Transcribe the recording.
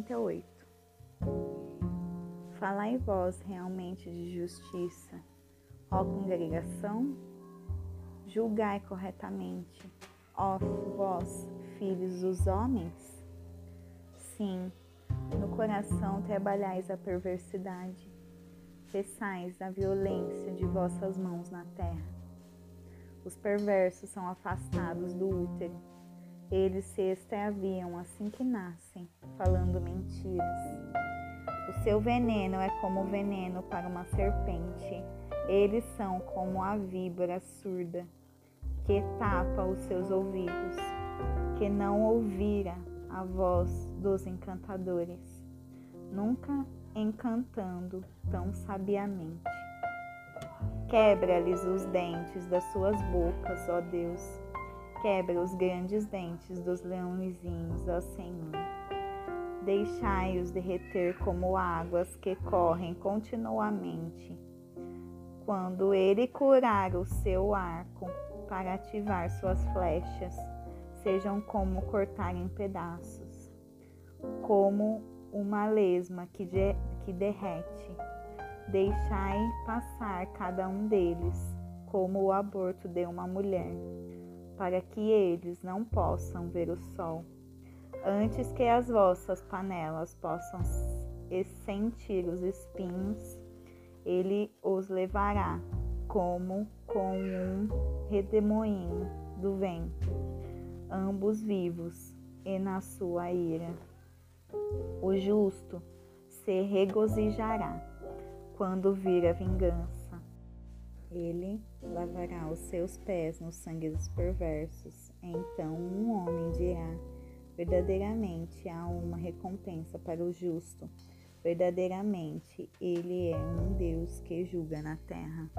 38 Falai vós realmente de justiça, ó congregação? Julgai corretamente, ó vós, filhos dos homens? Sim, no coração trabalhais a perversidade, cessais a violência de vossas mãos na terra. Os perversos são afastados do útero eles se extraviam assim que nascem, falando mentiras. O seu veneno é como veneno para uma serpente. Eles são como a víbora surda, que tapa os seus ouvidos, que não ouvira a voz dos encantadores, nunca encantando tão sabiamente. Quebra-lhes os dentes das suas bocas, ó Deus Quebra os grandes dentes dos leõezinhos, ó Senhor. Deixai-os derreter como águas que correm continuamente. Quando ele curar o seu arco para ativar suas flechas, sejam como cortar em pedaços, como uma lesma que, de, que derrete. Deixai passar cada um deles, como o aborto de uma mulher para que eles não possam ver o sol, antes que as vossas panelas possam sentir os espinhos, ele os levará como com um redemoinho do vento, ambos vivos e na sua ira. O justo se regozijará quando vir a vingança ele lavará os seus pés no sangue dos perversos. Então um homem dirá: verdadeiramente há uma recompensa para o justo. Verdadeiramente ele é um Deus que julga na terra.